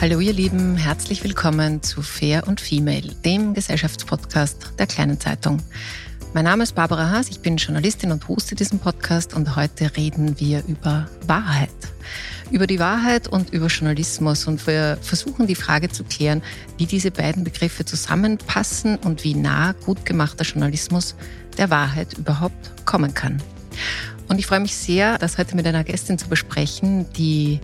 Hallo ihr Lieben, herzlich willkommen zu Fair und Female, dem Gesellschaftspodcast der Kleinen Zeitung. Mein Name ist Barbara Haas, ich bin Journalistin und hoste diesen Podcast und heute reden wir über Wahrheit. Über die Wahrheit und über Journalismus und wir versuchen die Frage zu klären, wie diese beiden Begriffe zusammenpassen und wie nah gut gemachter Journalismus der Wahrheit überhaupt kommen kann. Und ich freue mich sehr, das heute mit einer Gästin zu besprechen, die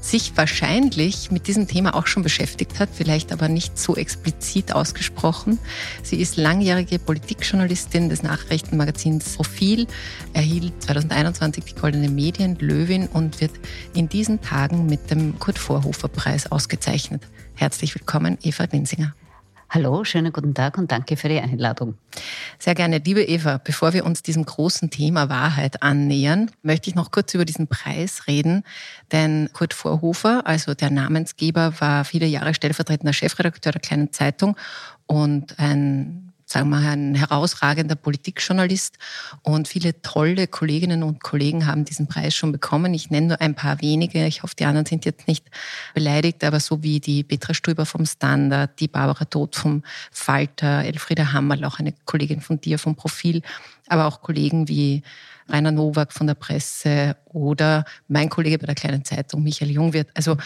sich wahrscheinlich mit diesem Thema auch schon beschäftigt hat, vielleicht aber nicht so explizit ausgesprochen. Sie ist langjährige Politikjournalistin des Nachrichtenmagazins Profil, erhielt 2021 die Goldene Medien Löwin und wird in diesen Tagen mit dem Kurt Vorhofer Preis ausgezeichnet. Herzlich willkommen, Eva Winsinger. Hallo, schönen guten Tag und danke für die Einladung. Sehr gerne. Liebe Eva, bevor wir uns diesem großen Thema Wahrheit annähern, möchte ich noch kurz über diesen Preis reden. Denn Kurt Vorhofer, also der Namensgeber, war viele Jahre stellvertretender Chefredakteur der Kleinen Zeitung und ein sagen wir ein herausragender Politikjournalist und viele tolle Kolleginnen und Kollegen haben diesen Preis schon bekommen. Ich nenne nur ein paar wenige. Ich hoffe, die anderen sind jetzt nicht beleidigt, aber so wie die Petra Stuber vom Standard, die Barbara Todt vom Falter, Elfriede Hammerl, auch eine Kollegin von dir vom Profil, aber auch Kollegen wie Rainer Nowak von der Presse oder mein Kollege bei der Kleinen Zeitung, Michael Jungwirth. Also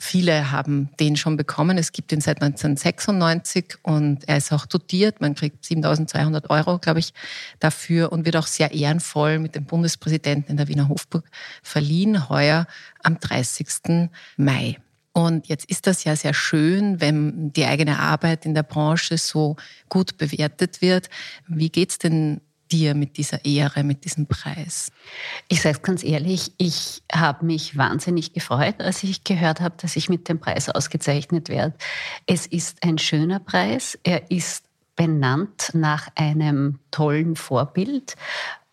Viele haben den schon bekommen. Es gibt ihn seit 1996 und er ist auch dotiert. Man kriegt 7200 Euro, glaube ich, dafür und wird auch sehr ehrenvoll mit dem Bundespräsidenten in der Wiener Hofburg verliehen, heuer am 30. Mai. Und jetzt ist das ja sehr schön, wenn die eigene Arbeit in der Branche so gut bewertet wird. Wie geht's denn dir mit dieser Ehre, mit diesem Preis? Ich sage es ganz ehrlich, ich habe mich wahnsinnig gefreut, als ich gehört habe, dass ich mit dem Preis ausgezeichnet werde. Es ist ein schöner Preis. Er ist benannt nach einem tollen Vorbild.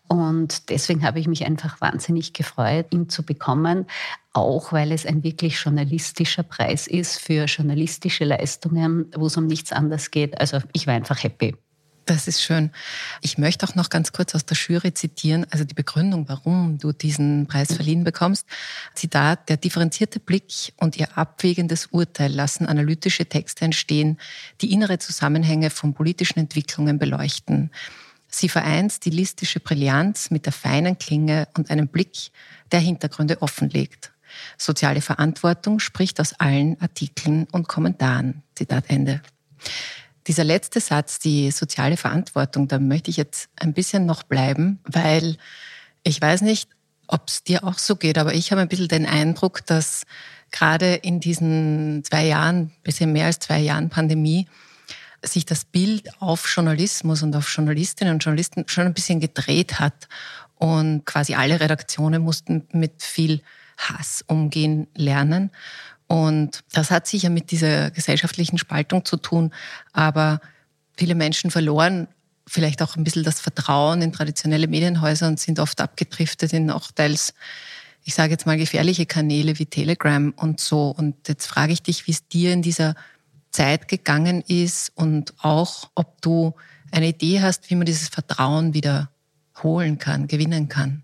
Und deswegen habe ich mich einfach wahnsinnig gefreut, ihn zu bekommen, auch weil es ein wirklich journalistischer Preis ist für journalistische Leistungen, wo es um nichts anderes geht. Also ich war einfach happy. Das ist schön. Ich möchte auch noch ganz kurz aus der Jury zitieren, also die Begründung, warum du diesen Preis verliehen bekommst. Zitat, der differenzierte Blick und ihr abwägendes Urteil lassen analytische Texte entstehen, die innere Zusammenhänge von politischen Entwicklungen beleuchten. Sie vereint stilistische Brillanz mit der feinen Klinge und einem Blick, der Hintergründe offenlegt. Soziale Verantwortung spricht aus allen Artikeln und Kommentaren. Zitat Ende. Dieser letzte Satz, die soziale Verantwortung, da möchte ich jetzt ein bisschen noch bleiben, weil ich weiß nicht, ob es dir auch so geht, aber ich habe ein bisschen den Eindruck, dass gerade in diesen zwei Jahren, bisschen mehr als zwei Jahren Pandemie, sich das Bild auf Journalismus und auf Journalistinnen und Journalisten schon ein bisschen gedreht hat. Und quasi alle Redaktionen mussten mit viel Hass umgehen lernen. Und das hat sicher mit dieser gesellschaftlichen Spaltung zu tun. Aber viele Menschen verloren vielleicht auch ein bisschen das Vertrauen in traditionelle Medienhäuser und sind oft abgedriftet in auch teils ich sage jetzt mal, gefährliche Kanäle wie Telegram und so. Und jetzt frage ich dich, wie es dir in dieser Zeit gegangen ist und auch, ob du eine Idee hast, wie man dieses Vertrauen wieder holen kann, gewinnen kann.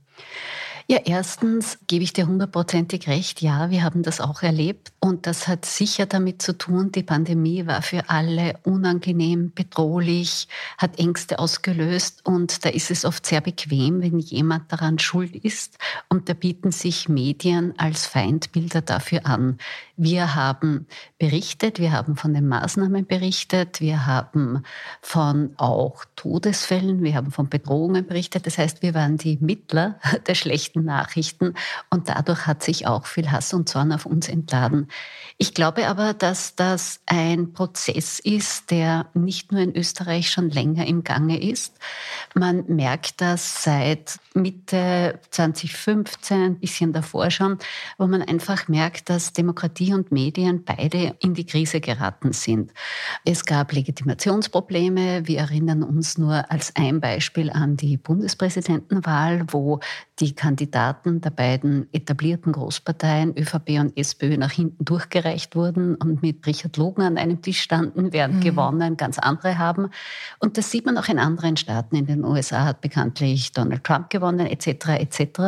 Ja, erstens gebe ich dir hundertprozentig recht. Ja, wir haben das auch erlebt. Und das hat sicher damit zu tun, die Pandemie war für alle unangenehm, bedrohlich, hat Ängste ausgelöst. Und da ist es oft sehr bequem, wenn jemand daran schuld ist. Und da bieten sich Medien als Feindbilder dafür an. Wir haben berichtet, wir haben von den Maßnahmen berichtet, wir haben von auch Todesfällen, wir haben von Bedrohungen berichtet. Das heißt, wir waren die Mittler der schlechten Nachrichten und dadurch hat sich auch viel Hass und Zorn auf uns entladen. Ich glaube aber, dass das ein Prozess ist, der nicht nur in Österreich schon länger im Gange ist. Man merkt das seit Mitte 2015, ein bisschen davor schon, wo man einfach merkt, dass Demokratie und Medien beide in die Krise geraten sind. Es gab Legitimationsprobleme. Wir erinnern uns nur als ein Beispiel an die Bundespräsidentenwahl, wo die Kandidaten der beiden etablierten Großparteien ÖVP und SPÖ nach hinten durchgereicht wurden und mit Richard Logan an einem Tisch standen, während mhm. gewonnen ganz andere haben. Und das sieht man auch in anderen Staaten. In den USA hat bekanntlich Donald Trump gewonnen, etc. etc.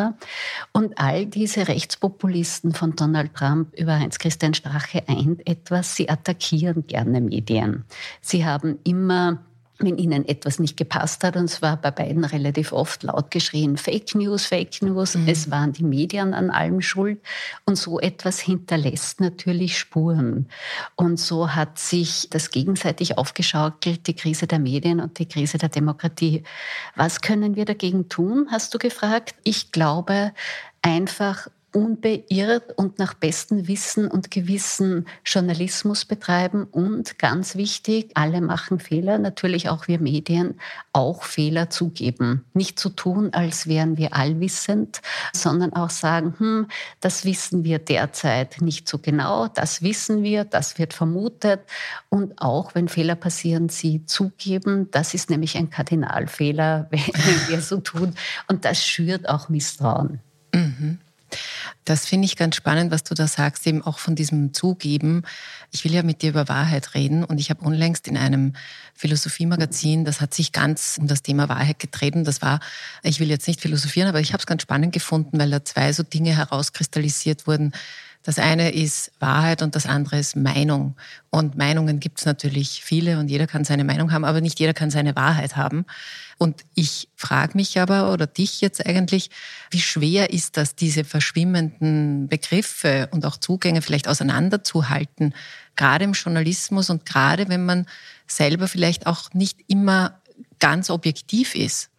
Und all diese Rechtspopulisten von Donald Trump über Heinz-Christian Strache eint etwas, sie attackieren gerne Medien. Sie haben immer wenn ihnen etwas nicht gepasst hat, und es war bei beiden relativ oft laut geschrien, Fake News, Fake News, mhm. es waren die Medien an allem schuld. Und so etwas hinterlässt natürlich Spuren. Und so hat sich das gegenseitig aufgeschaukelt, die Krise der Medien und die Krise der Demokratie. Was können wir dagegen tun, hast du gefragt? Ich glaube, einfach unbeirrt und nach bestem Wissen und Gewissen Journalismus betreiben und ganz wichtig, alle machen Fehler, natürlich auch wir Medien, auch Fehler zugeben. Nicht zu tun, als wären wir allwissend, sondern auch sagen, hm, das wissen wir derzeit nicht so genau, das wissen wir, das wird vermutet und auch wenn Fehler passieren, sie zugeben. Das ist nämlich ein Kardinalfehler, wenn wir so tun und das schürt auch Misstrauen. Das finde ich ganz spannend, was du da sagst, eben auch von diesem Zugeben. Ich will ja mit dir über Wahrheit reden und ich habe unlängst in einem Philosophiemagazin, das hat sich ganz um das Thema Wahrheit getreten. Das war, ich will jetzt nicht philosophieren, aber ich habe es ganz spannend gefunden, weil da zwei so Dinge herauskristallisiert wurden. Das eine ist Wahrheit und das andere ist Meinung. Und Meinungen gibt es natürlich viele und jeder kann seine Meinung haben, aber nicht jeder kann seine Wahrheit haben. Und ich frage mich aber oder dich jetzt eigentlich, wie schwer ist das, diese verschwimmenden Begriffe und auch Zugänge vielleicht auseinanderzuhalten, gerade im Journalismus und gerade wenn man selber vielleicht auch nicht immer ganz objektiv ist?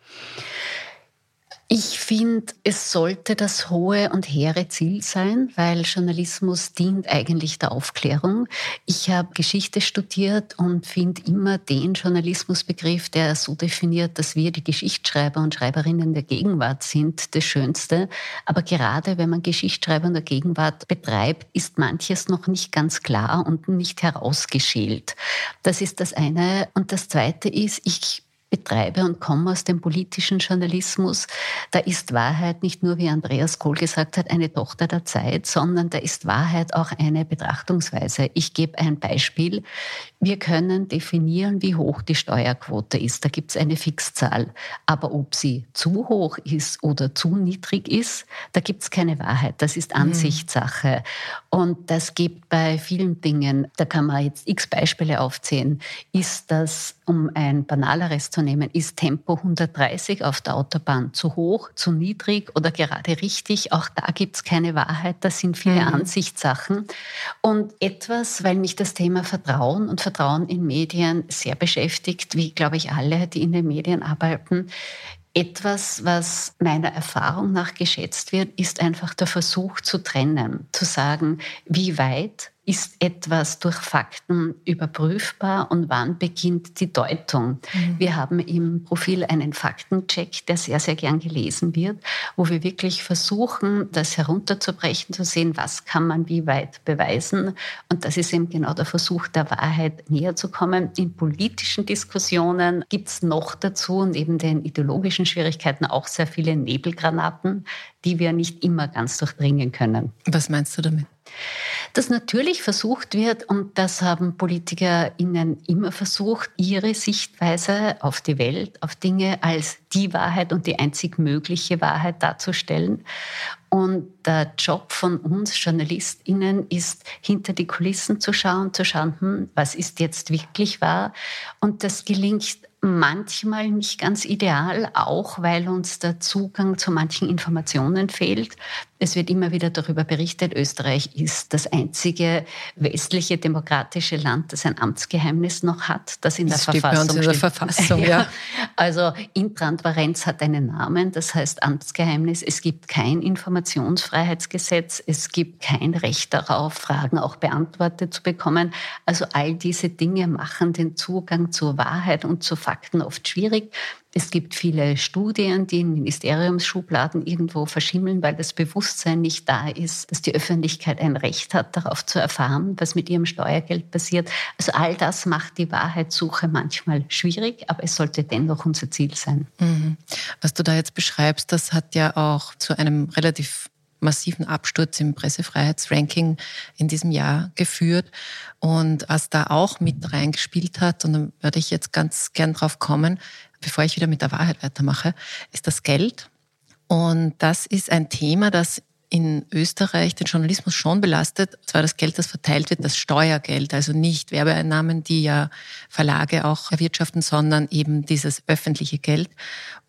Ich finde, es sollte das hohe und hehre Ziel sein, weil Journalismus dient eigentlich der Aufklärung. Ich habe Geschichte studiert und finde immer den Journalismusbegriff, der so definiert, dass wir die Geschichtsschreiber und Schreiberinnen der Gegenwart sind, das Schönste. Aber gerade wenn man Geschichtsschreiber in der Gegenwart betreibt, ist manches noch nicht ganz klar und nicht herausgeschält. Das ist das eine. Und das zweite ist, ich betreibe und komme aus dem politischen Journalismus, da ist Wahrheit nicht nur, wie Andreas Kohl gesagt hat, eine Tochter der Zeit, sondern da ist Wahrheit auch eine Betrachtungsweise. Ich gebe ein Beispiel. Wir können definieren, wie hoch die Steuerquote ist. Da gibt es eine Fixzahl. Aber ob sie zu hoch ist oder zu niedrig ist, da gibt es keine Wahrheit. Das ist mhm. Ansichtssache. Und das gibt bei vielen Dingen, da kann man jetzt x Beispiele aufzählen, ist das, um ein banaleres zu nehmen, ist Tempo 130 auf der Autobahn zu hoch, zu niedrig oder gerade richtig? Auch da gibt es keine Wahrheit, das sind viele mhm. Ansichtssachen. Und etwas, weil mich das Thema Vertrauen und Vertrauen in Medien sehr beschäftigt, wie glaube ich alle, die in den Medien arbeiten, etwas, was meiner Erfahrung nach geschätzt wird, ist einfach der Versuch zu trennen, zu sagen, wie weit ist etwas durch Fakten überprüfbar und wann beginnt die Deutung. Mhm. Wir haben im Profil einen Faktencheck, der sehr, sehr gern gelesen wird, wo wir wirklich versuchen, das herunterzubrechen, zu sehen, was kann man wie weit beweisen. Und das ist eben genau der Versuch, der Wahrheit näher zu kommen. In politischen Diskussionen gibt es noch dazu und eben den ideologischen Schwierigkeiten auch sehr viele Nebelgranaten, die wir nicht immer ganz durchdringen können. Was meinst du damit? Dass natürlich versucht wird, und das haben PolitikerInnen immer versucht, ihre Sichtweise auf die Welt, auf Dinge als die Wahrheit und die einzig mögliche Wahrheit darzustellen. Und der Job von uns JournalistInnen ist, hinter die Kulissen zu schauen, zu schauen, hm, was ist jetzt wirklich wahr? Und das gelingt manchmal nicht ganz ideal, auch weil uns der Zugang zu manchen Informationen fehlt. Es wird immer wieder darüber berichtet, Österreich ist das einzige westliche demokratische Land, das ein Amtsgeheimnis noch hat, das in das der Verfassung steht. In der Verfassung, ja. ja. Also Intransparenz hat einen Namen, das heißt Amtsgeheimnis. Es gibt kein Informationsfreiheitsgesetz, es gibt kein Recht darauf, Fragen auch beantwortet zu bekommen. Also all diese Dinge machen den Zugang zur Wahrheit und zu Fakten oft schwierig. Es gibt viele Studien, die in Ministeriumsschubladen irgendwo verschimmeln, weil das Bewusstsein nicht da ist, dass die Öffentlichkeit ein Recht hat, darauf zu erfahren, was mit ihrem Steuergeld passiert. Also all das macht die Wahrheitssuche manchmal schwierig, aber es sollte dennoch unser Ziel sein. Mhm. Was du da jetzt beschreibst, das hat ja auch zu einem relativ massiven Absturz im Pressefreiheitsranking in diesem Jahr geführt. Und was da auch mit reingespielt hat, und da würde ich jetzt ganz gern drauf kommen, bevor ich wieder mit der Wahrheit weitermache, ist das Geld. Und das ist ein Thema, das in Österreich den Journalismus schon belastet. Zwar das Geld, das verteilt wird, das Steuergeld, also nicht Werbeeinnahmen, die ja Verlage auch erwirtschaften, sondern eben dieses öffentliche Geld.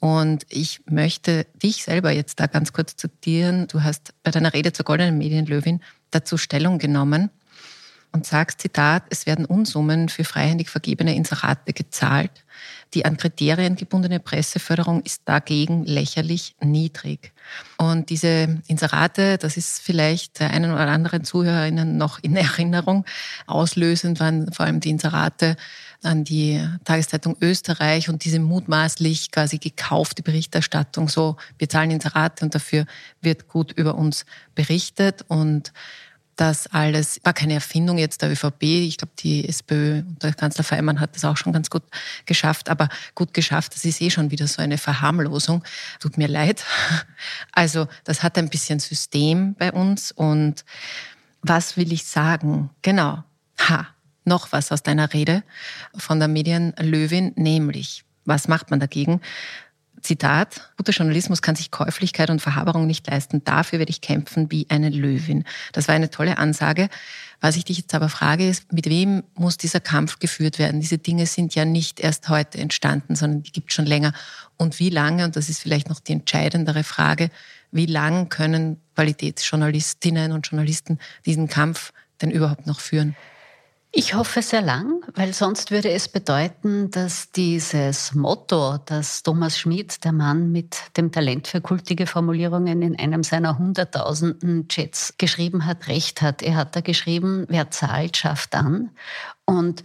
Und ich möchte dich selber jetzt da ganz kurz zitieren. Du hast bei deiner Rede zur Goldenen Medienlöwin dazu Stellung genommen und sagst, Zitat, es werden Unsummen für freihändig vergebene Inserate gezahlt. Die an Kriterien gebundene Presseförderung ist dagegen lächerlich niedrig. Und diese Inserate, das ist vielleicht der einen oder anderen Zuhörerinnen noch in Erinnerung. Auslösend waren vor allem die Inserate an die Tageszeitung Österreich und diese mutmaßlich quasi gekaufte Berichterstattung. So, wir zahlen Inserate und dafür wird gut über uns berichtet und das alles war keine Erfindung jetzt der ÖVP. Ich glaube, die SPÖ und der Kanzler Feimann hat das auch schon ganz gut geschafft. Aber gut geschafft, das ist eh schon wieder so eine Verharmlosung. Tut mir leid. Also das hat ein bisschen System bei uns. Und was will ich sagen? Genau. Ha, noch was aus deiner Rede von der Medienlöwin, nämlich, was macht man dagegen? Zitat, guter Journalismus kann sich Käuflichkeit und Verhaberung nicht leisten. Dafür werde ich kämpfen wie eine Löwin. Das war eine tolle Ansage. Was ich dich jetzt aber frage, ist, mit wem muss dieser Kampf geführt werden? Diese Dinge sind ja nicht erst heute entstanden, sondern die gibt es schon länger. Und wie lange, und das ist vielleicht noch die entscheidendere Frage, wie lange können Qualitätsjournalistinnen und Journalisten diesen Kampf denn überhaupt noch führen? Ich hoffe sehr lang, weil sonst würde es bedeuten, dass dieses Motto, das Thomas Schmid, der Mann mit dem Talent für kultige Formulierungen, in einem seiner hunderttausenden Chats geschrieben hat, recht hat. Er hat da geschrieben, wer zahlt, schafft an. Und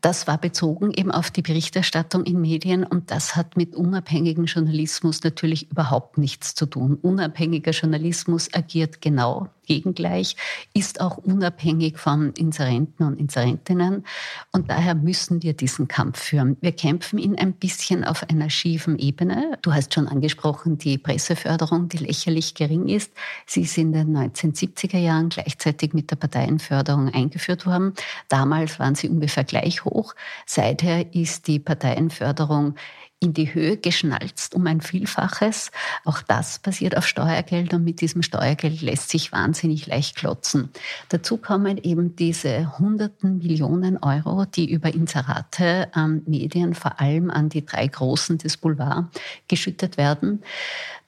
das war bezogen eben auf die Berichterstattung in Medien und das hat mit unabhängigem Journalismus natürlich überhaupt nichts zu tun. Unabhängiger Journalismus agiert genau gegengleich, ist auch unabhängig von Inserenten und Inserentinnen und daher müssen wir diesen Kampf führen. Wir kämpfen ihn ein bisschen auf einer schiefen Ebene. Du hast schon angesprochen, die Presseförderung, die lächerlich gering ist. Sie ist in den 1970er Jahren gleichzeitig mit der Parteienförderung eingeführt worden. Damals waren sie ungefähr gleich hoch. Seither ist die Parteienförderung in die Höhe geschnalzt um ein Vielfaches. Auch das basiert auf Steuergeld und mit diesem Steuergeld lässt sich wahnsinnig leicht klotzen. Dazu kommen eben diese hunderten Millionen Euro, die über Inserate an Medien, vor allem an die drei Großen des Boulevard, geschüttet werden.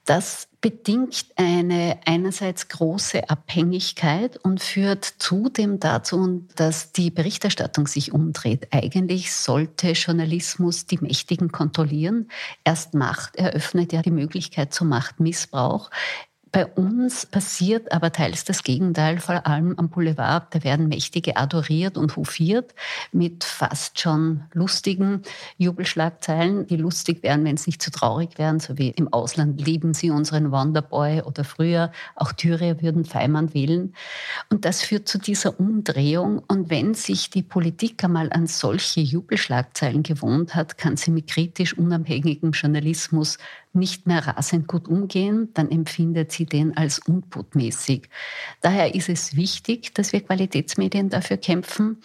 Das bedingt eine einerseits große Abhängigkeit und führt zudem dazu, dass die Berichterstattung sich umdreht. Eigentlich sollte Journalismus die Mächtigen kontrollieren. Erst Macht eröffnet ja die Möglichkeit zum Machtmissbrauch. Bei uns passiert aber teils das Gegenteil, vor allem am Boulevard. Da werden Mächtige adoriert und hofiert mit fast schon lustigen Jubelschlagzeilen, die lustig wären, wenn es nicht zu traurig wären, so wie im Ausland lieben sie unseren Wonderboy oder früher auch Thüringer würden Feimann wählen. Und das führt zu dieser Umdrehung. Und wenn sich die Politik einmal an solche Jubelschlagzeilen gewohnt hat, kann sie mit kritisch unabhängigem Journalismus nicht mehr rasend gut umgehen, dann empfindet sie den als unbotmäßig. Daher ist es wichtig, dass wir Qualitätsmedien dafür kämpfen.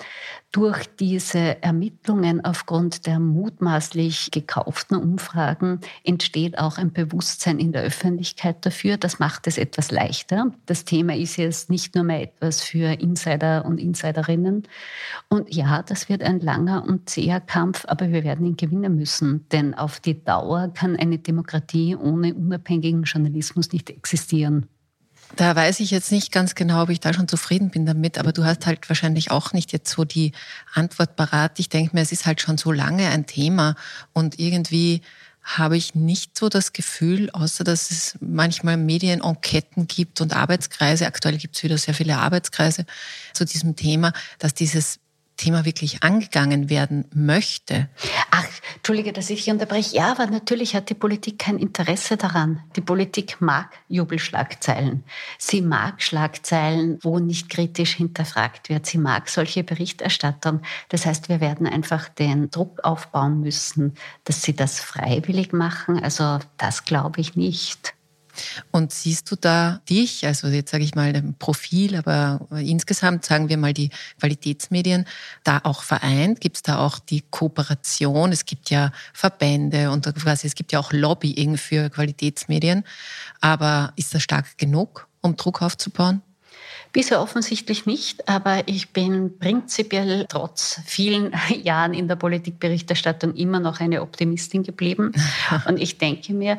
Durch diese Ermittlungen aufgrund der mutmaßlich gekauften Umfragen entsteht auch ein Bewusstsein in der Öffentlichkeit dafür. Das macht es etwas leichter. Das Thema ist jetzt nicht nur mehr etwas für Insider und Insiderinnen. Und ja, das wird ein langer und zäher Kampf, aber wir werden ihn gewinnen müssen. Denn auf die Dauer kann eine Demokratie ohne unabhängigen Journalismus nicht existieren. Da weiß ich jetzt nicht ganz genau, ob ich da schon zufrieden bin damit, aber du hast halt wahrscheinlich auch nicht jetzt so die Antwort parat. Ich denke mir, es ist halt schon so lange ein Thema und irgendwie habe ich nicht so das Gefühl, außer dass es manchmal Medienenqueten gibt und Arbeitskreise, aktuell gibt es wieder sehr viele Arbeitskreise zu diesem Thema, dass dieses Thema wirklich angegangen werden möchte. Ach, Entschuldige, dass ich unterbreche. Ja, aber natürlich hat die Politik kein Interesse daran. Die Politik mag Jubelschlagzeilen. Sie mag Schlagzeilen, wo nicht kritisch hinterfragt wird. Sie mag solche Berichterstattung. Das heißt, wir werden einfach den Druck aufbauen müssen, dass sie das freiwillig machen. Also das glaube ich nicht. Und siehst du da dich, also jetzt sage ich mal ein Profil, aber insgesamt sagen wir mal die Qualitätsmedien, da auch vereint? Gibt es da auch die Kooperation? Es gibt ja Verbände und quasi es gibt ja auch Lobbying für Qualitätsmedien. Aber ist das stark genug, um Druck aufzubauen? Bisher offensichtlich nicht, aber ich bin prinzipiell trotz vielen Jahren in der Politikberichterstattung immer noch eine Optimistin geblieben. Und ich denke mir,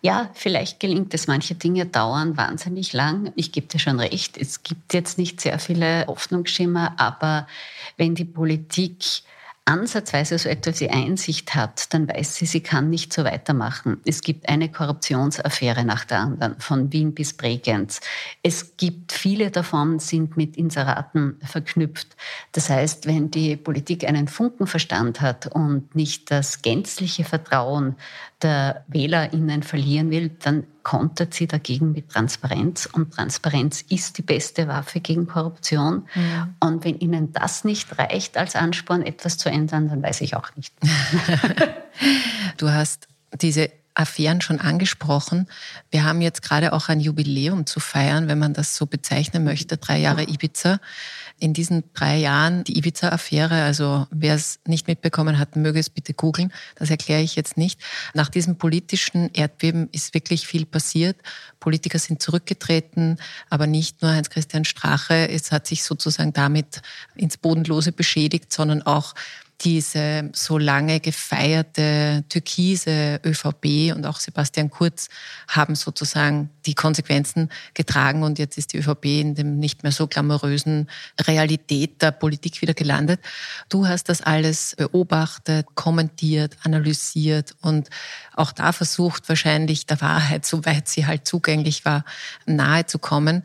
ja, vielleicht gelingt es. Manche Dinge dauern wahnsinnig lang. Ich gebe dir schon recht. Es gibt jetzt nicht sehr viele Hoffnungsschimmer, aber wenn die Politik ansatzweise so etwas wie Einsicht hat, dann weiß sie, sie kann nicht so weitermachen. Es gibt eine Korruptionsaffäre nach der anderen, von Wien bis Bregenz. Es gibt viele davon, sind mit Inseraten verknüpft. Das heißt, wenn die Politik einen Funkenverstand hat und nicht das gänzliche Vertrauen der WählerInnen verlieren will, dann kontert sie dagegen mit Transparenz. Und Transparenz ist die beste Waffe gegen Korruption. Ja. Und wenn Ihnen das nicht reicht als Ansporn, etwas zu ändern, dann weiß ich auch nicht. du hast diese Affären schon angesprochen. Wir haben jetzt gerade auch ein Jubiläum zu feiern, wenn man das so bezeichnen möchte, drei Jahre Ibiza in diesen drei Jahren die Ibiza-Affäre, also wer es nicht mitbekommen hat, möge es bitte googeln, das erkläre ich jetzt nicht. Nach diesem politischen Erdbeben ist wirklich viel passiert. Politiker sind zurückgetreten, aber nicht nur Heinz-Christian Strache, es hat sich sozusagen damit ins Bodenlose beschädigt, sondern auch diese so lange gefeierte türkise ÖVP und auch Sebastian Kurz haben sozusagen die Konsequenzen getragen und jetzt ist die ÖVP in dem nicht mehr so glamourösen Realität der Politik wieder gelandet. Du hast das alles beobachtet, kommentiert, analysiert und auch da versucht wahrscheinlich der Wahrheit, soweit sie halt zugänglich war, nahe zu kommen.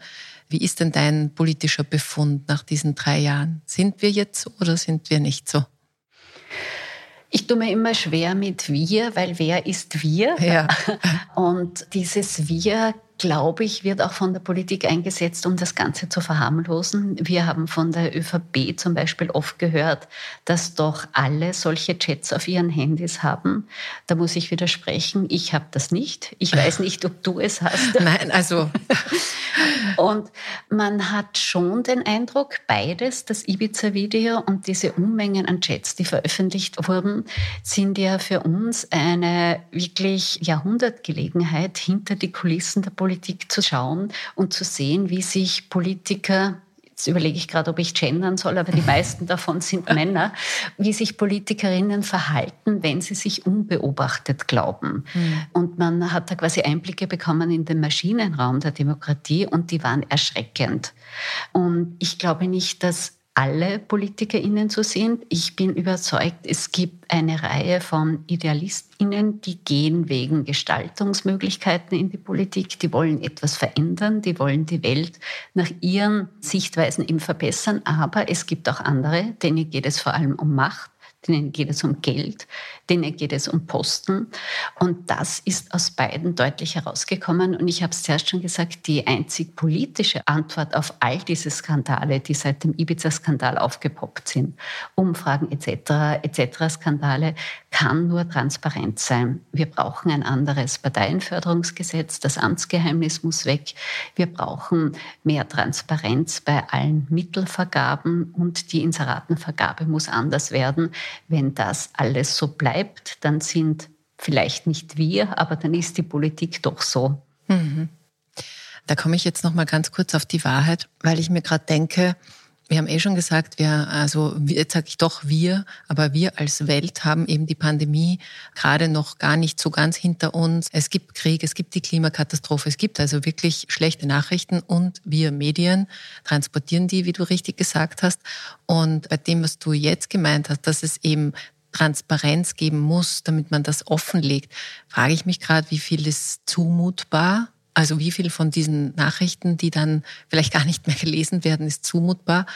Wie ist denn dein politischer Befund nach diesen drei Jahren? Sind wir jetzt so oder sind wir nicht so? Ich tue mir immer schwer mit wir, weil wer ist wir? Ja. Und dieses wir glaube ich, wird auch von der Politik eingesetzt, um das Ganze zu verharmlosen. Wir haben von der ÖVP zum Beispiel oft gehört, dass doch alle solche Chats auf ihren Handys haben. Da muss ich widersprechen. Ich habe das nicht. Ich weiß nicht, ob du es hast. Nein, also. und man hat schon den Eindruck, beides, das Ibiza-Video und diese Unmengen an Chats, die veröffentlicht wurden, sind ja für uns eine wirklich Jahrhundertgelegenheit hinter die Kulissen der Politik Politik zu schauen und zu sehen, wie sich Politiker Jetzt überlege ich gerade, ob ich gendern soll, aber die meisten davon sind Männer, wie sich Politikerinnen verhalten, wenn sie sich unbeobachtet glauben. Mhm. Und man hat da quasi Einblicke bekommen in den Maschinenraum der Demokratie und die waren erschreckend. Und ich glaube nicht, dass alle PolitikerInnen so sind. Ich bin überzeugt, es gibt eine Reihe von IdealistInnen, die gehen wegen Gestaltungsmöglichkeiten in die Politik, die wollen etwas verändern, die wollen die Welt nach ihren Sichtweisen eben verbessern. Aber es gibt auch andere, denen geht es vor allem um Macht denen geht es um Geld, denen geht es um Posten. Und das ist aus beiden deutlich herausgekommen. Und ich habe es zuerst schon gesagt, die einzig politische Antwort auf all diese Skandale, die seit dem Ibiza-Skandal aufgepoppt sind, Umfragen etc., etc. Skandale, kann nur transparent sein. Wir brauchen ein anderes Parteienförderungsgesetz, das Amtsgeheimnis muss weg. Wir brauchen mehr Transparenz bei allen Mittelvergaben und die Inseratenvergabe muss anders werden. Wenn das alles so bleibt, dann sind vielleicht nicht wir, aber dann ist die Politik doch so. Mhm. Da komme ich jetzt noch mal ganz kurz auf die Wahrheit, weil ich mir gerade denke, wir haben eh schon gesagt, wir, also jetzt sage ich doch wir, aber wir als Welt haben eben die Pandemie gerade noch gar nicht so ganz hinter uns. Es gibt Krieg, es gibt die Klimakatastrophe, es gibt also wirklich schlechte Nachrichten und wir Medien transportieren die, wie du richtig gesagt hast. Und bei dem, was du jetzt gemeint hast, dass es eben Transparenz geben muss, damit man das offenlegt, frage ich mich gerade, wie viel ist zumutbar also wie viel von diesen Nachrichten, die dann vielleicht gar nicht mehr gelesen werden, ist zumutbar?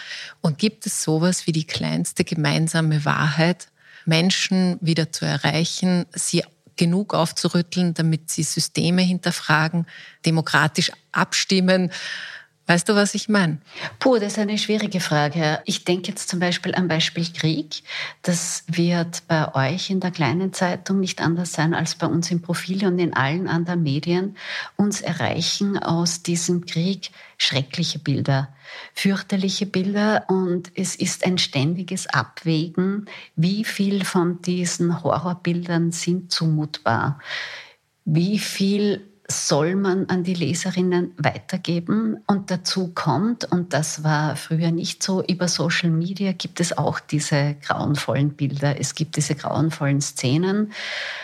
Und gibt es sowas wie die kleinste gemeinsame Wahrheit, Menschen wieder zu erreichen, sie genug aufzurütteln, damit sie Systeme hinterfragen, demokratisch abstimmen, Weißt du, was ich meine? Puh, das ist eine schwierige Frage. Ich denke jetzt zum Beispiel am Beispiel Krieg. Das wird bei euch in der kleinen Zeitung nicht anders sein als bei uns im Profil und in allen anderen Medien. Uns erreichen aus diesem Krieg schreckliche Bilder, fürchterliche Bilder und es ist ein ständiges Abwägen, wie viel von diesen Horrorbildern sind zumutbar. Wie viel soll man an die Leserinnen weitergeben. Und dazu kommt, und das war früher nicht so, über Social Media gibt es auch diese grauenvollen Bilder, es gibt diese grauenvollen Szenen.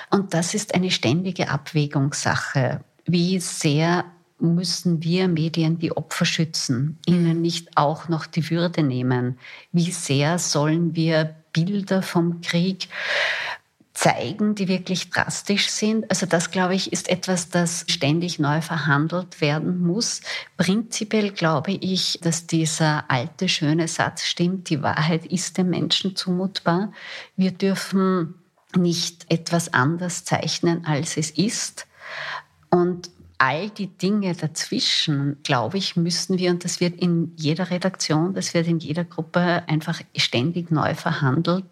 Und das ist eine ständige Abwägungssache. Wie sehr müssen wir Medien die Opfer schützen, ihnen nicht auch noch die Würde nehmen? Wie sehr sollen wir Bilder vom Krieg zeigen, die wirklich drastisch sind. Also das, glaube ich, ist etwas, das ständig neu verhandelt werden muss. Prinzipiell glaube ich, dass dieser alte, schöne Satz stimmt, die Wahrheit ist dem Menschen zumutbar. Wir dürfen nicht etwas anders zeichnen, als es ist. Und all die Dinge dazwischen, glaube ich, müssen wir, und das wird in jeder Redaktion, das wird in jeder Gruppe einfach ständig neu verhandelt,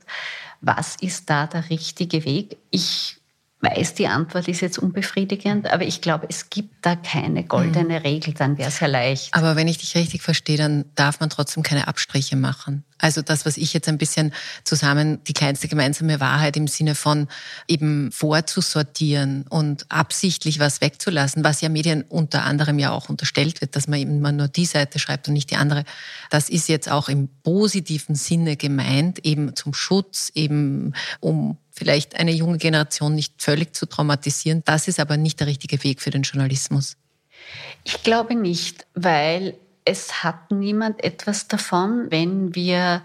was ist da der richtige Weg? Ich weiß, die Antwort ist jetzt unbefriedigend, aber ich glaube, es gibt da keine goldene mhm. Regel, dann wäre es ja leicht. Aber wenn ich dich richtig verstehe, dann darf man trotzdem keine Abstriche machen. Also das, was ich jetzt ein bisschen zusammen, die kleinste gemeinsame Wahrheit im Sinne von eben vorzusortieren und absichtlich was wegzulassen, was ja Medien unter anderem ja auch unterstellt wird, dass man eben nur die Seite schreibt und nicht die andere. Das ist jetzt auch im positiven Sinne gemeint, eben zum Schutz, eben um vielleicht eine junge Generation nicht völlig zu traumatisieren. Das ist aber nicht der richtige Weg für den Journalismus. Ich glaube nicht, weil es hat niemand etwas davon, wenn wir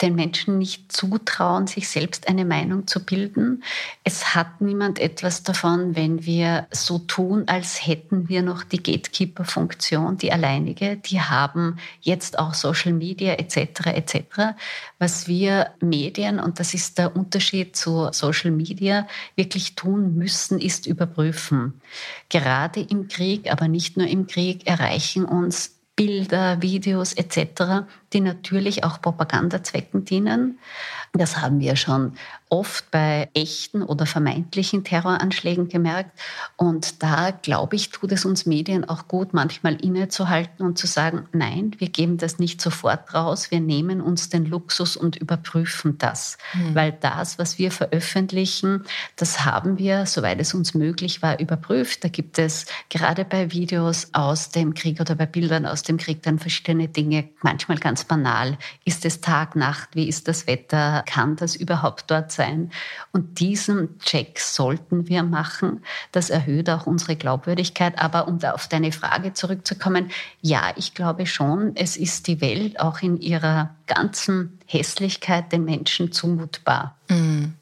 den Menschen nicht zutrauen, sich selbst eine Meinung zu bilden. Es hat niemand etwas davon, wenn wir so tun, als hätten wir noch die Gatekeeper-Funktion, die alleinige. Die haben jetzt auch Social Media etc. etc. Was wir Medien, und das ist der Unterschied zu Social Media, wirklich tun müssen, ist überprüfen. Gerade im Krieg, aber nicht nur im Krieg, erreichen uns Bilder, Videos etc., die natürlich auch Propagandazwecken dienen. Das haben wir schon oft bei echten oder vermeintlichen Terroranschlägen gemerkt. Und da, glaube ich, tut es uns Medien auch gut, manchmal innezuhalten und zu sagen, nein, wir geben das nicht sofort raus, wir nehmen uns den Luxus und überprüfen das. Mhm. Weil das, was wir veröffentlichen, das haben wir, soweit es uns möglich war, überprüft. Da gibt es gerade bei Videos aus dem Krieg oder bei Bildern aus dem Krieg dann verschiedene Dinge, manchmal ganz ganz banal. Ist es Tag, Nacht? Wie ist das Wetter? Kann das überhaupt dort sein? Und diesen Check sollten wir machen. Das erhöht auch unsere Glaubwürdigkeit. Aber um da auf deine Frage zurückzukommen, ja, ich glaube schon, es ist die Welt auch in ihrer ganzen Hässlichkeit den Menschen zumutbar. Mhm.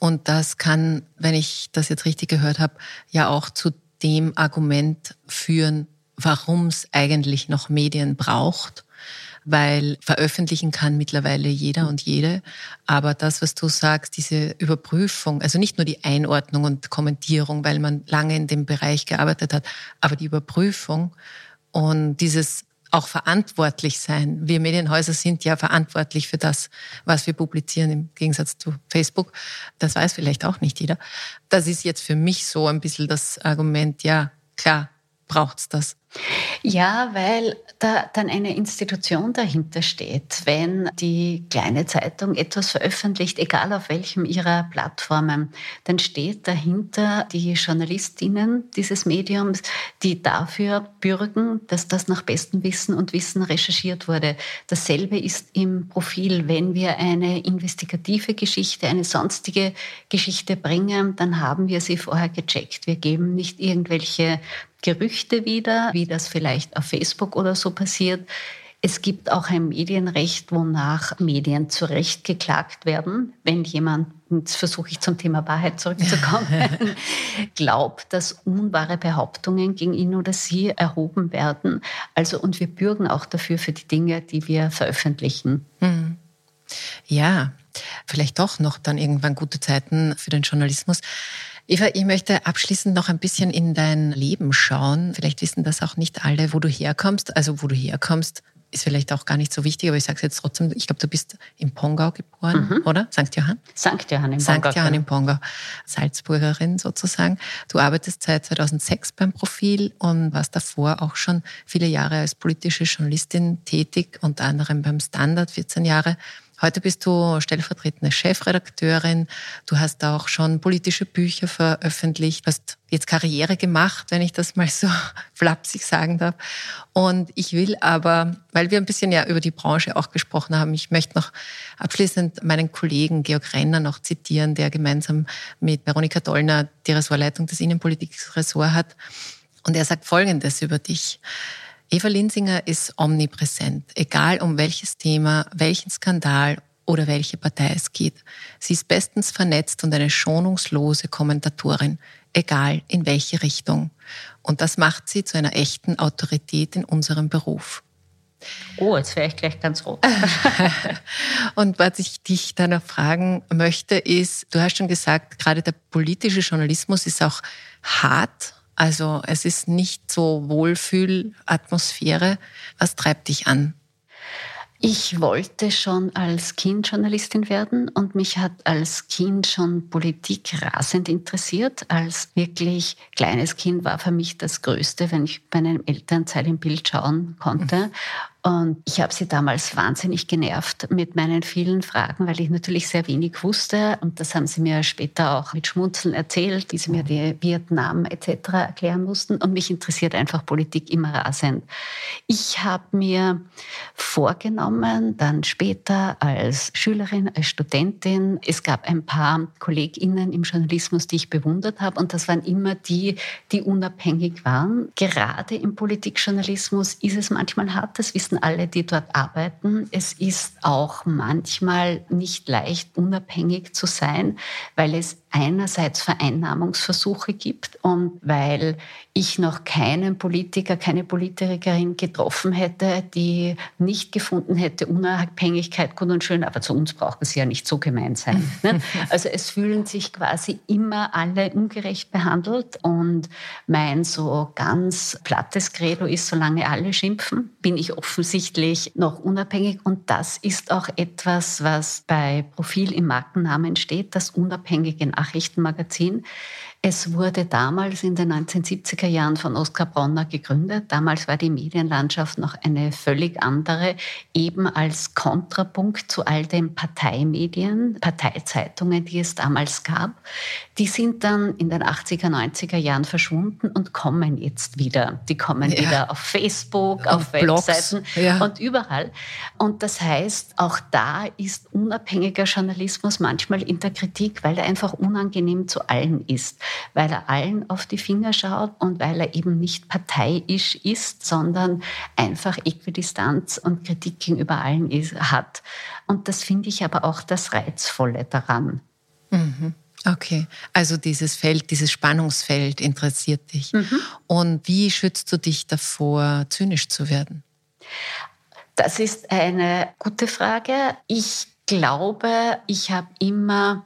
Und das kann, wenn ich das jetzt richtig gehört habe, ja auch zu dem Argument führen, warum es eigentlich noch Medien braucht, weil veröffentlichen kann mittlerweile jeder und jede. Aber das, was du sagst, diese Überprüfung, also nicht nur die Einordnung und Kommentierung, weil man lange in dem Bereich gearbeitet hat, aber die Überprüfung und dieses auch verantwortlich sein. Wir Medienhäuser sind ja verantwortlich für das, was wir publizieren, im Gegensatz zu Facebook. Das weiß vielleicht auch nicht jeder. Das ist jetzt für mich so ein bisschen das Argument, ja, klar, braucht's das. Ja, weil da dann eine Institution dahinter steht. Wenn die kleine Zeitung etwas veröffentlicht, egal auf welchem ihrer Plattformen, dann steht dahinter die Journalistinnen dieses Mediums, die dafür bürgen, dass das nach bestem Wissen und Wissen recherchiert wurde. Dasselbe ist im Profil. Wenn wir eine investigative Geschichte, eine sonstige Geschichte bringen, dann haben wir sie vorher gecheckt. Wir geben nicht irgendwelche Gerüchte wieder, wie das vielleicht auf Facebook oder so passiert. Es gibt auch ein Medienrecht, wonach Medien zurechtgeklagt werden, wenn jemand, jetzt versuche ich zum Thema Wahrheit zurückzukommen, glaubt, dass unwahre Behauptungen gegen ihn oder sie erhoben werden. Also, und wir bürgen auch dafür für die Dinge, die wir veröffentlichen. Hm. Ja, vielleicht doch noch dann irgendwann gute Zeiten für den Journalismus. Eva, ich möchte abschließend noch ein bisschen in dein Leben schauen. Vielleicht wissen das auch nicht alle, wo du herkommst. Also wo du herkommst, ist vielleicht auch gar nicht so wichtig, aber ich sage es jetzt trotzdem. Ich glaube, du bist in Pongau geboren, mhm. oder? St. Johann? St. Johann in Pongau. St. Johann in Pongau. Salzburgerin sozusagen. Du arbeitest seit 2006 beim Profil und warst davor auch schon viele Jahre als politische Journalistin tätig, unter anderem beim Standard 14 Jahre. Heute bist du stellvertretende Chefredakteurin. Du hast auch schon politische Bücher veröffentlicht, hast jetzt Karriere gemacht, wenn ich das mal so flapsig sagen darf. Und ich will aber, weil wir ein bisschen ja über die Branche auch gesprochen haben, ich möchte noch abschließend meinen Kollegen Georg Renner noch zitieren, der gemeinsam mit Veronika Dollner die Ressortleitung des Innenpolitikressorts hat. Und er sagt Folgendes über dich. Eva Linsinger ist omnipräsent, egal um welches Thema, welchen Skandal oder welche Partei es geht. Sie ist bestens vernetzt und eine schonungslose Kommentatorin, egal in welche Richtung. Und das macht sie zu einer echten Autorität in unserem Beruf. Oh, jetzt wäre ich gleich ganz rot. und was ich dich da noch fragen möchte, ist, du hast schon gesagt, gerade der politische Journalismus ist auch hart also es ist nicht so Wohlfühlatmosphäre. Was treibt dich an? Ich wollte schon als Kind Journalistin werden und mich hat als Kind schon Politik rasend interessiert. Als wirklich kleines Kind war für mich das Größte, wenn ich bei einem Elternteil im Bild schauen konnte. Und ich habe sie damals wahnsinnig genervt mit meinen vielen Fragen, weil ich natürlich sehr wenig wusste. Und das haben sie mir später auch mit Schmunzeln erzählt, wie sie mir die Vietnam etc. erklären mussten. Und mich interessiert einfach Politik immer rasend. Ich habe mir vorgenommen, dann später als Schülerin, als Studentin, es gab ein paar KollegInnen im Journalismus, die ich bewundert habe. Und das waren immer die, die unabhängig waren. Gerade im Politikjournalismus ist es manchmal hart, das wissen wissen alle, die dort arbeiten, es ist auch manchmal nicht leicht, unabhängig zu sein, weil es einerseits Vereinnahmungsversuche gibt und weil ich noch keinen Politiker, keine Politikerin getroffen hätte, die nicht gefunden hätte, Unabhängigkeit gut und schön, aber zu uns braucht es ja nicht so gemein sein. Ne? Also es fühlen sich quasi immer alle ungerecht behandelt und mein so ganz plattes Credo ist, solange alle schimpfen, bin ich offensichtlich noch unabhängig und das ist auch etwas, was bei Profil im Markennamen steht, das unabhängige Nachrichtenmagazin. Es wurde damals in den 1970er Jahren von Oskar Bronner gegründet. Damals war die Medienlandschaft noch eine völlig andere, eben als Kontrapunkt zu all den Parteimedien, Parteizeitungen, die es damals gab. Die sind dann in den 80er, 90er Jahren verschwunden und kommen jetzt wieder. Die kommen ja. wieder auf Facebook, auf Blogs. Webseiten ja. und überall. Und das heißt, auch da ist unabhängiger Journalismus manchmal in der Kritik, weil er einfach unangenehm zu allen ist weil er allen auf die Finger schaut und weil er eben nicht parteiisch ist, sondern einfach Äquidistanz und Kritik gegenüber allen ist, hat. Und das finde ich aber auch das Reizvolle daran. Mhm. Okay, also dieses Feld, dieses Spannungsfeld interessiert dich. Mhm. Und wie schützt du dich davor, zynisch zu werden? Das ist eine gute Frage. Ich glaube, ich habe immer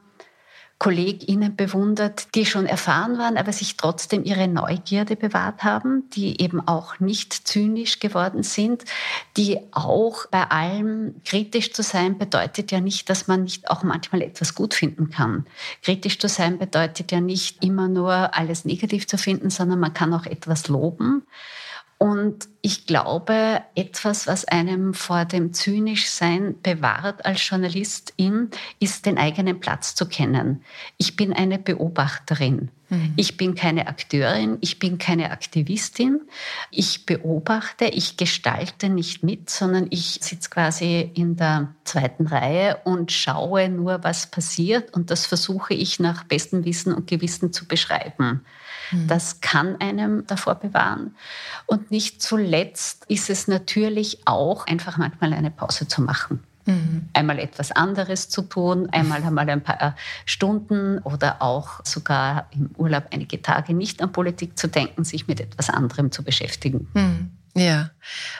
KollegInnen bewundert, die schon erfahren waren, aber sich trotzdem ihre Neugierde bewahrt haben, die eben auch nicht zynisch geworden sind, die auch bei allem kritisch zu sein bedeutet ja nicht, dass man nicht auch manchmal etwas gut finden kann. Kritisch zu sein bedeutet ja nicht immer nur alles negativ zu finden, sondern man kann auch etwas loben. Und ich glaube, etwas, was einem vor dem Zynischsein bewahrt als Journalistin, ist den eigenen Platz zu kennen. Ich bin eine Beobachterin. Mhm. Ich bin keine Akteurin, ich bin keine Aktivistin. Ich beobachte, ich gestalte nicht mit, sondern ich sitze quasi in der zweiten Reihe und schaue nur, was passiert. Und das versuche ich nach bestem Wissen und Gewissen zu beschreiben. Mhm. Das kann einem davor bewahren. Und nicht zuletzt ist es natürlich auch einfach manchmal eine Pause zu machen. Mhm. Einmal etwas anderes zu tun, einmal einmal ein paar Stunden oder auch sogar im Urlaub einige Tage nicht an Politik zu denken, sich mit etwas anderem zu beschäftigen. Mhm. Ja,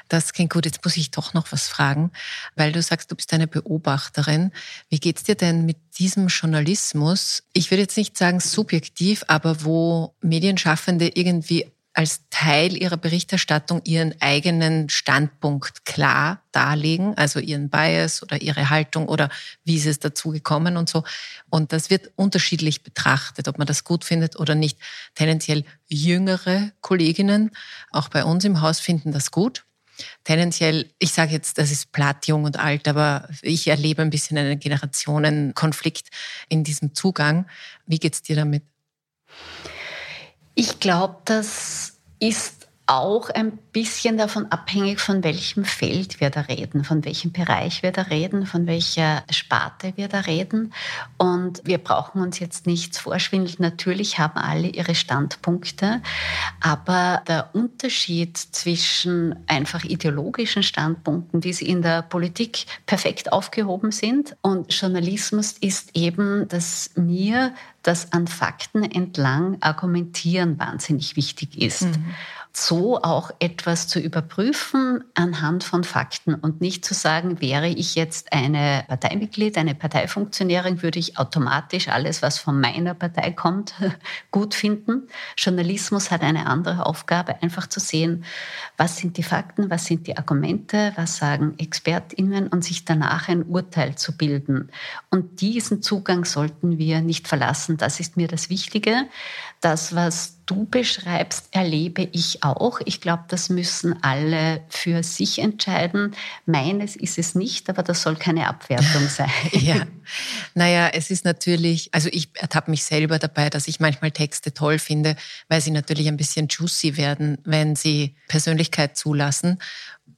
das klingt gut. Jetzt muss ich doch noch was fragen, weil du sagst, du bist eine Beobachterin. Wie geht's dir denn mit diesem Journalismus? Ich würde jetzt nicht sagen subjektiv, aber wo Medienschaffende irgendwie als Teil ihrer Berichterstattung ihren eigenen Standpunkt klar darlegen, also ihren Bias oder ihre Haltung oder wie ist es dazu gekommen und so. Und das wird unterschiedlich betrachtet, ob man das gut findet oder nicht. Tendenziell jüngere Kolleginnen, auch bei uns im Haus, finden das gut. Tendenziell, ich sage jetzt, das ist platt, jung und alt, aber ich erlebe ein bisschen einen Generationenkonflikt in diesem Zugang. Wie geht's dir damit? Ich glaube, das ist auch ein bisschen davon abhängig, von welchem Feld wir da reden, von welchem Bereich wir da reden, von welcher Sparte wir da reden. Und wir brauchen uns jetzt nichts vorschwindeln. Natürlich haben alle ihre Standpunkte, aber der Unterschied zwischen einfach ideologischen Standpunkten, wie sie in der Politik perfekt aufgehoben sind, und Journalismus ist eben, dass mir das an Fakten entlang argumentieren wahnsinnig wichtig ist. Mhm so auch etwas zu überprüfen anhand von Fakten und nicht zu sagen, wäre ich jetzt eine Parteimitglied, eine Parteifunktionärin, würde ich automatisch alles, was von meiner Partei kommt, gut finden. Journalismus hat eine andere Aufgabe, einfach zu sehen, was sind die Fakten, was sind die Argumente, was sagen Expertinnen und sich danach ein Urteil zu bilden. Und diesen Zugang sollten wir nicht verlassen. Das ist mir das Wichtige. Das, was du beschreibst, erlebe ich auch. Ich glaube, das müssen alle für sich entscheiden. Meines ist es nicht, aber das soll keine Abwertung sein. ja, naja, es ist natürlich, also ich ertappe mich selber dabei, dass ich manchmal Texte toll finde, weil sie natürlich ein bisschen juicy werden, wenn sie Persönlichkeit zulassen.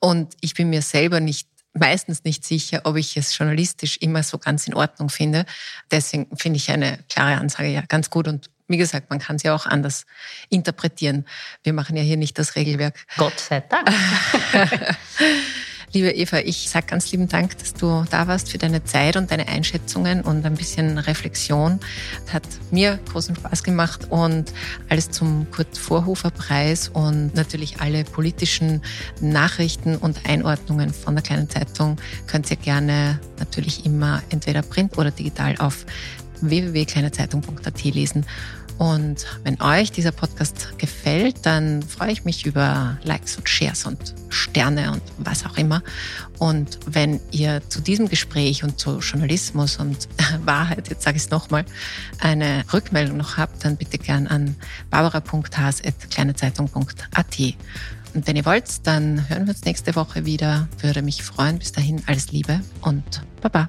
Und ich bin mir selber nicht meistens nicht sicher, ob ich es journalistisch immer so ganz in Ordnung finde. Deswegen finde ich eine klare Ansage ja ganz gut und wie gesagt, man kann es ja auch anders interpretieren. Wir machen ja hier nicht das Regelwerk. Gott sei Dank. Liebe Eva, ich sage ganz lieben Dank, dass du da warst für deine Zeit und deine Einschätzungen und ein bisschen Reflexion. Hat mir großen Spaß gemacht und alles zum Kurt Vorhofer Preis und natürlich alle politischen Nachrichten und Einordnungen von der kleinen Zeitung könnt ihr gerne natürlich immer entweder print oder digital auf www.kleinezeitung.at lesen. Und wenn euch dieser Podcast gefällt, dann freue ich mich über Likes und Shares und Sterne und was auch immer. Und wenn ihr zu diesem Gespräch und zu Journalismus und Wahrheit, jetzt sage ich es nochmal, eine Rückmeldung noch habt, dann bitte gern an barbara.has.kleinezeitung.at. Und wenn ihr wollt, dann hören wir uns nächste Woche wieder. Würde mich freuen. Bis dahin alles Liebe und Baba.